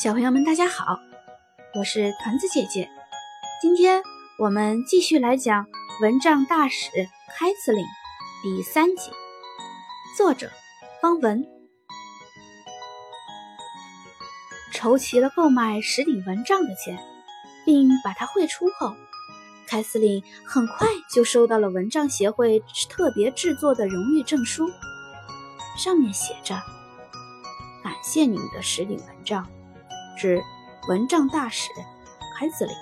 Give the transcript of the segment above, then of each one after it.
小朋友们，大家好，我是团子姐姐。今天我们继续来讲《蚊帐大使开司令》第三集，作者方文。筹齐了购买十顶蚊帐的钱，并把它汇出后，开司令很快就收到了蚊帐协会特别制作的荣誉证书，上面写着：“感谢你们的十顶蚊帐。”指蚊帐大使凯司令。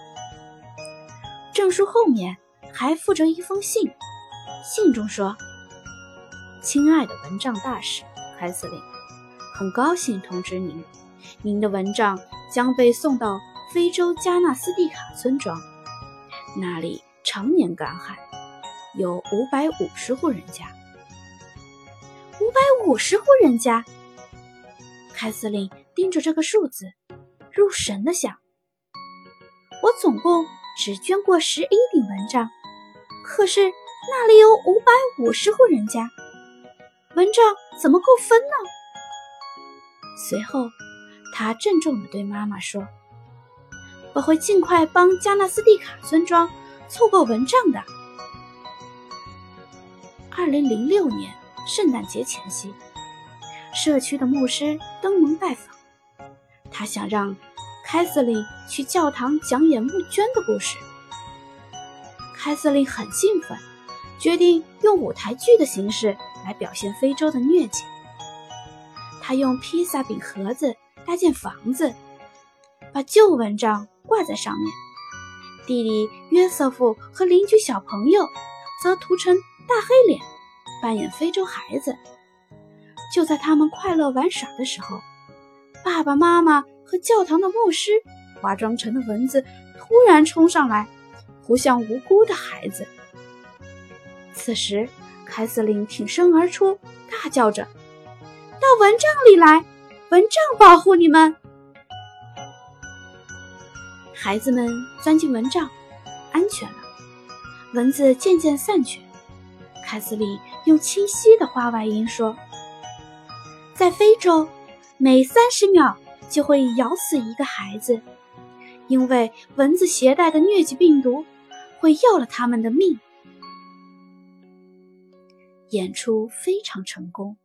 证书后面还附着一封信，信中说：“亲爱的蚊帐大使凯司令，很高兴通知您，您的蚊帐将被送到非洲加纳斯蒂卡村庄，那里常年干旱，有五百五十户人家。五百五十户人家。”凯司令盯着这个数字。入神的想，我总共只捐过十一顶蚊帐，可是那里有五百五十户人家，蚊帐怎么够分呢？随后，他郑重地对妈妈说：“我会尽快帮加纳斯蒂卡村庄凑够蚊帐的。”二零零六年圣诞节前夕，社区的牧师登门拜访。他想让凯瑟琳去教堂讲演募捐的故事。凯瑟琳很兴奋，决定用舞台剧的形式来表现非洲的疟疾。他用披萨饼盒子搭建房子，把旧蚊帐挂在上面。弟弟约瑟夫和邻居小朋友则涂成大黑脸，扮演非洲孩子。就在他们快乐玩耍的时候。爸爸妈妈和教堂的牧师化妆成的蚊子突然冲上来，扑向无辜的孩子。此时，凯瑟琳挺身而出，大叫着：“到蚊帐里来，蚊帐保护你们！”孩子们钻进蚊帐，安全了。蚊子渐渐散去。凯瑟琳用清晰的话外音说：“在非洲。”每三十秒就会咬死一个孩子，因为蚊子携带的疟疾病毒会要了他们的命。演出非常成功，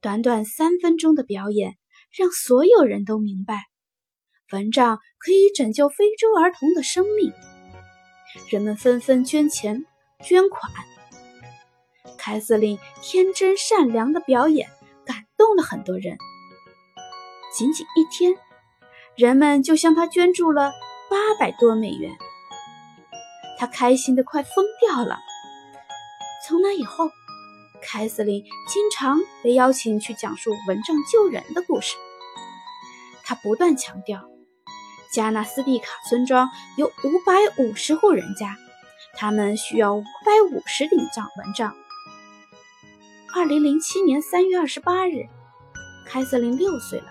短短三分钟的表演让所有人都明白，蚊帐可以拯救非洲儿童的生命。人们纷纷捐钱捐款。凯瑟琳天真善良的表演动了很多人。仅仅一天，人们就向他捐助了八百多美元，他开心的快疯掉了。从那以后，凯瑟琳经常被邀请去讲述蚊帐救人的故事。他不断强调，加纳斯蒂卡村庄有五百五十户人家，他们需要五百五十顶帐蚊帐。二零零七年三月二十八日，凯瑟琳六岁了。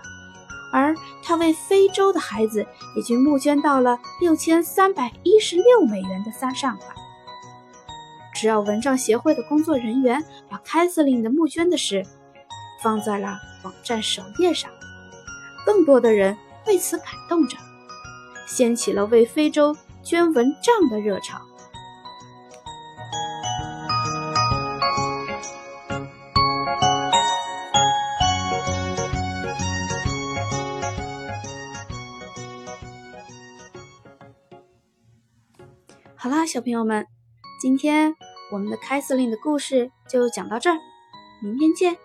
而他为非洲的孩子已经募捐到了六千三百一十六美元的三善款。只要蚊帐协会的工作人员把凯瑟琳的募捐的事放在了网站首页上，更多的人为此感动着，掀起了为非洲捐蚊帐的热潮。好啦，小朋友们，今天我们的凯瑟琳的故事就讲到这儿，明天见。